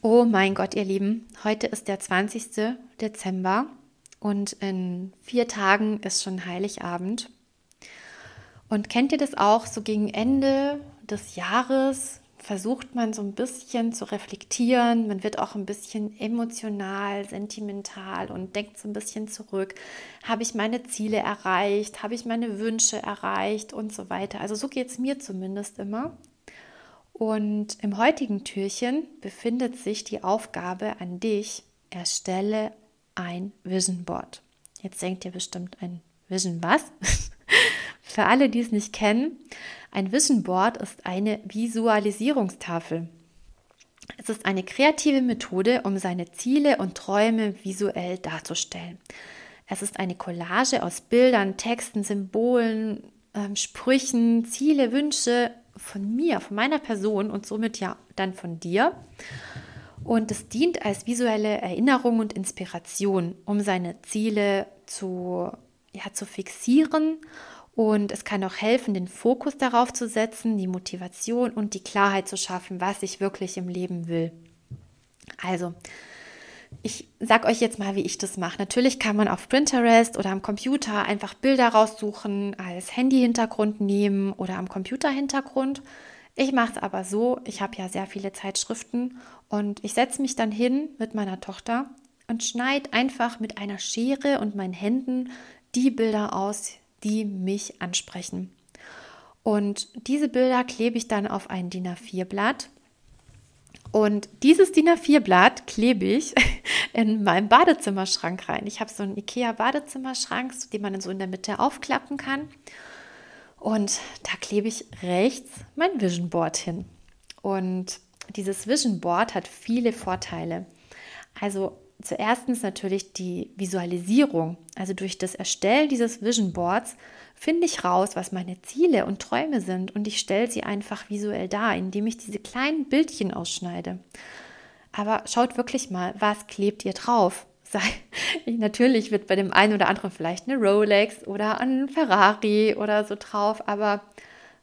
Oh mein Gott, ihr Lieben, heute ist der 20. Dezember und in vier Tagen ist schon Heiligabend. Und kennt ihr das auch? So gegen Ende des Jahres versucht man so ein bisschen zu reflektieren. Man wird auch ein bisschen emotional, sentimental und denkt so ein bisschen zurück. Habe ich meine Ziele erreicht? Habe ich meine Wünsche erreicht? Und so weiter. Also so geht es mir zumindest immer. Und im heutigen Türchen befindet sich die Aufgabe an dich, erstelle ein Vision Board. Jetzt denkt ihr bestimmt ein Vision was? Für alle, die es nicht kennen, ein Vision Board ist eine Visualisierungstafel. Es ist eine kreative Methode, um seine Ziele und Träume visuell darzustellen. Es ist eine Collage aus Bildern, Texten, Symbolen, ähm, Sprüchen, Ziele, Wünsche von mir, von meiner Person und somit ja dann von dir. Und es dient als visuelle Erinnerung und Inspiration, um seine Ziele zu, ja, zu fixieren. Und es kann auch helfen, den Fokus darauf zu setzen, die Motivation und die Klarheit zu schaffen, was ich wirklich im Leben will. Also, ich sage euch jetzt mal, wie ich das mache. Natürlich kann man auf Pinterest oder am Computer einfach Bilder raussuchen, als Handy-Hintergrund nehmen oder am Computer-Hintergrund. Ich mache es aber so, ich habe ja sehr viele Zeitschriften und ich setze mich dann hin mit meiner Tochter und schneide einfach mit einer Schere und meinen Händen die Bilder aus, die mich ansprechen. Und diese Bilder klebe ich dann auf ein DIN A4-Blatt und dieses DIN A4-Blatt klebe ich in meinem Badezimmerschrank rein. Ich habe so einen IKEA-Badezimmerschrank, den man so in der Mitte aufklappen kann. Und da klebe ich rechts mein Vision Board hin. Und dieses Vision Board hat viele Vorteile. Also zuerst natürlich die Visualisierung. Also durch das Erstellen dieses Vision Boards finde ich raus, was meine Ziele und Träume sind und ich stelle sie einfach visuell dar, indem ich diese kleinen Bildchen ausschneide. Aber schaut wirklich mal, was klebt ihr drauf? Sei, natürlich wird bei dem einen oder anderen vielleicht eine Rolex oder ein Ferrari oder so drauf, aber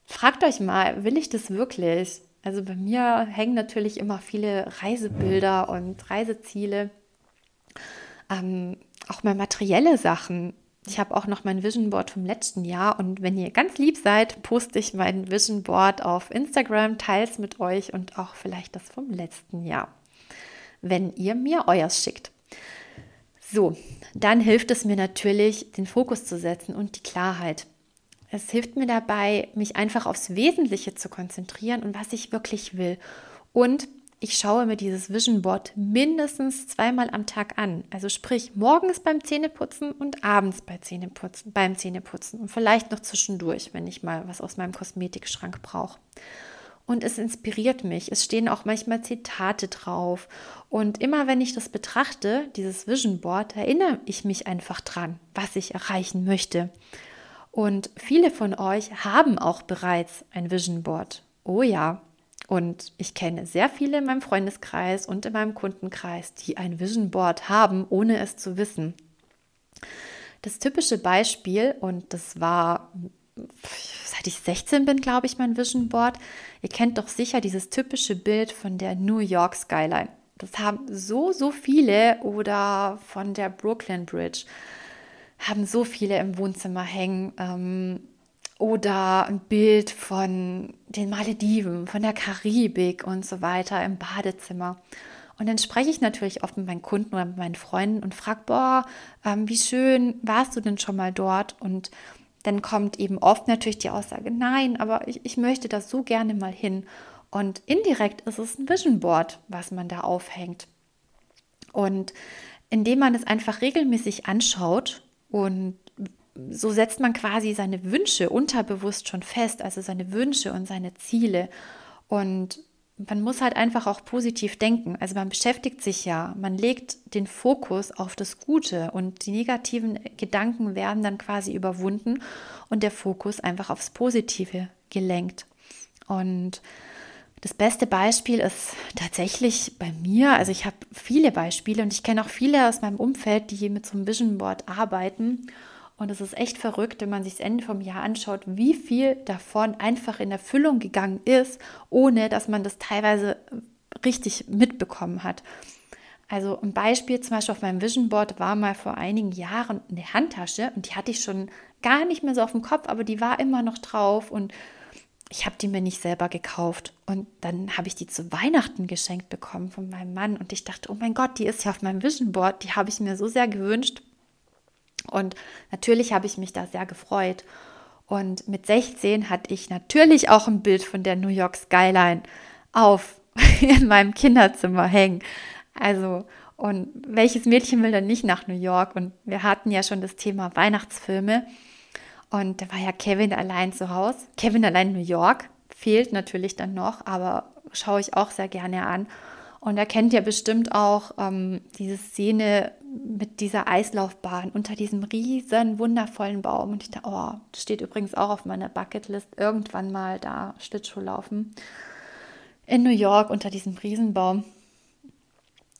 fragt euch mal, will ich das wirklich? Also bei mir hängen natürlich immer viele Reisebilder und Reiseziele, ähm, auch mal materielle Sachen. Ich habe auch noch mein Vision Board vom letzten Jahr und wenn ihr ganz lieb seid, poste ich mein Vision Board auf Instagram, teils mit euch und auch vielleicht das vom letzten Jahr, wenn ihr mir euers schickt. So, dann hilft es mir natürlich, den Fokus zu setzen und die Klarheit. Es hilft mir dabei, mich einfach aufs Wesentliche zu konzentrieren und was ich wirklich will. Und ich schaue mir dieses Vision Board mindestens zweimal am Tag an. Also sprich morgens beim Zähneputzen und abends bei Zähneputzen, beim Zähneputzen und vielleicht noch zwischendurch, wenn ich mal was aus meinem Kosmetikschrank brauche. Und es inspiriert mich. Es stehen auch manchmal Zitate drauf. Und immer wenn ich das betrachte, dieses Vision Board, erinnere ich mich einfach dran, was ich erreichen möchte. Und viele von euch haben auch bereits ein Vision Board. Oh ja, und ich kenne sehr viele in meinem Freundeskreis und in meinem Kundenkreis, die ein Vision Board haben, ohne es zu wissen. Das typische Beispiel, und das war seit ich 16 bin, glaube ich, mein Vision Board. Ihr kennt doch sicher dieses typische Bild von der New York Skyline. Das haben so, so viele oder von der Brooklyn Bridge haben so viele im Wohnzimmer hängen. Ähm, oder ein Bild von den Malediven, von der Karibik und so weiter im Badezimmer. Und dann spreche ich natürlich oft mit meinen Kunden oder mit meinen Freunden und frage, boah, ähm, wie schön warst du denn schon mal dort? Und dann kommt eben oft natürlich die Aussage, nein, aber ich, ich möchte das so gerne mal hin. Und indirekt ist es ein Vision Board, was man da aufhängt. Und indem man es einfach regelmäßig anschaut und so setzt man quasi seine Wünsche unterbewusst schon fest, also seine Wünsche und seine Ziele. Und man muss halt einfach auch positiv denken. Also man beschäftigt sich ja, man legt den Fokus auf das Gute und die negativen Gedanken werden dann quasi überwunden und der Fokus einfach aufs Positive gelenkt. Und das beste Beispiel ist tatsächlich bei mir, also ich habe viele Beispiele und ich kenne auch viele aus meinem Umfeld, die mit so einem Vision Board arbeiten und es ist echt verrückt, wenn man sich das Ende vom Jahr anschaut, wie viel davon einfach in Erfüllung gegangen ist, ohne dass man das teilweise richtig mitbekommen hat. Also ein Beispiel zum Beispiel auf meinem Vision Board war mal vor einigen Jahren eine Handtasche und die hatte ich schon gar nicht mehr so auf dem Kopf, aber die war immer noch drauf und ich habe die mir nicht selber gekauft. Und dann habe ich die zu Weihnachten geschenkt bekommen von meinem Mann und ich dachte, oh mein Gott, die ist ja auf meinem Vision Board, die habe ich mir so sehr gewünscht. Und natürlich habe ich mich da sehr gefreut. Und mit 16 hatte ich natürlich auch ein Bild von der New York Skyline auf in meinem Kinderzimmer hängen. Also, und welches Mädchen will denn nicht nach New York? Und wir hatten ja schon das Thema Weihnachtsfilme. Und da war ja Kevin allein zu Hause. Kevin allein New York fehlt natürlich dann noch, aber schaue ich auch sehr gerne an. Und er kennt ja bestimmt auch ähm, diese Szene mit dieser Eislaufbahn unter diesem riesen wundervollen Baum. Und ich dachte, oh, das steht übrigens auch auf meiner Bucketlist, irgendwann mal da Schlittschuh laufen. In New York unter diesem Riesenbaum.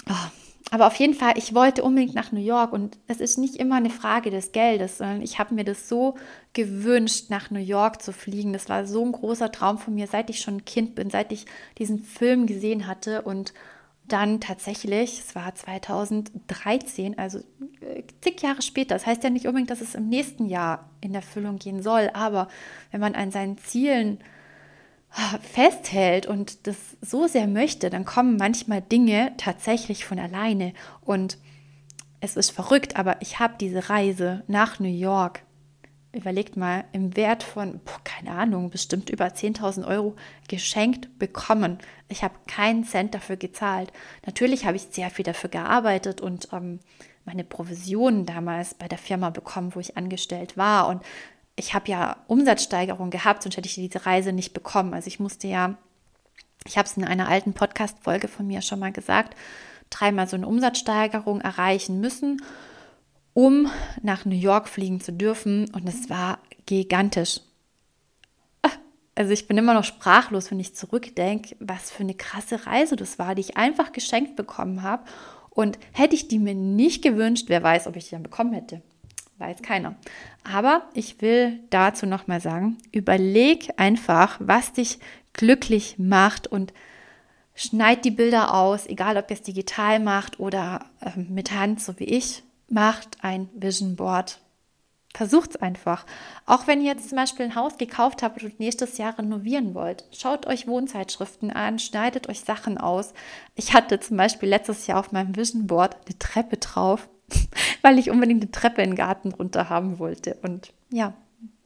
Oh, aber auf jeden Fall, ich wollte unbedingt nach New York und es ist nicht immer eine Frage des Geldes, sondern ich habe mir das so gewünscht, nach New York zu fliegen. Das war so ein großer Traum von mir, seit ich schon ein Kind bin, seit ich diesen Film gesehen hatte und dann tatsächlich, es war 2013, also äh, zig Jahre später. Das heißt ja nicht unbedingt, dass es im nächsten Jahr in Erfüllung gehen soll, aber wenn man an seinen Zielen ah, festhält und das so sehr möchte, dann kommen manchmal Dinge tatsächlich von alleine. Und es ist verrückt, aber ich habe diese Reise nach New York überlegt mal, im Wert von, boah, keine Ahnung, bestimmt über 10.000 Euro geschenkt bekommen. Ich habe keinen Cent dafür gezahlt. Natürlich habe ich sehr viel dafür gearbeitet und ähm, meine Provisionen damals bei der Firma bekommen, wo ich angestellt war. Und ich habe ja Umsatzsteigerung gehabt, sonst hätte ich diese Reise nicht bekommen. Also ich musste ja, ich habe es in einer alten Podcast-Folge von mir schon mal gesagt, dreimal so eine Umsatzsteigerung erreichen müssen um nach New York fliegen zu dürfen. Und es war gigantisch. Also ich bin immer noch sprachlos, wenn ich zurückdenke, was für eine krasse Reise das war, die ich einfach geschenkt bekommen habe. Und hätte ich die mir nicht gewünscht, wer weiß, ob ich die dann bekommen hätte. Weiß keiner. Aber ich will dazu nochmal sagen, überleg einfach, was dich glücklich macht und schneid die Bilder aus, egal ob ihr es digital macht oder äh, mit Hand, so wie ich macht ein Vision Board. Versucht es einfach. Auch wenn ihr jetzt zum Beispiel ein Haus gekauft habt und nächstes Jahr renovieren wollt, schaut euch Wohnzeitschriften an, schneidet euch Sachen aus. Ich hatte zum Beispiel letztes Jahr auf meinem Vision Board eine Treppe drauf, weil ich unbedingt eine Treppe in den Garten runter haben wollte. Und ja,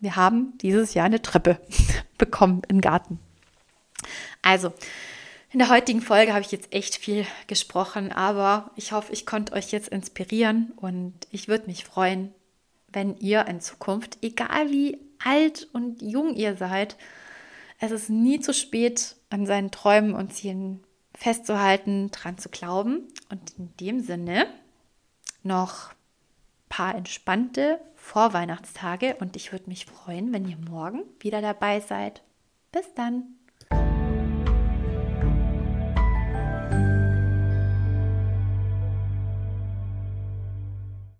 wir haben dieses Jahr eine Treppe bekommen im Garten. Also, in der heutigen Folge habe ich jetzt echt viel gesprochen, aber ich hoffe, ich konnte euch jetzt inspirieren und ich würde mich freuen, wenn ihr in Zukunft, egal wie alt und jung ihr seid, es ist nie zu spät, an seinen Träumen und Zielen festzuhalten, dran zu glauben. Und in dem Sinne noch paar entspannte Vorweihnachtstage und ich würde mich freuen, wenn ihr morgen wieder dabei seid. Bis dann!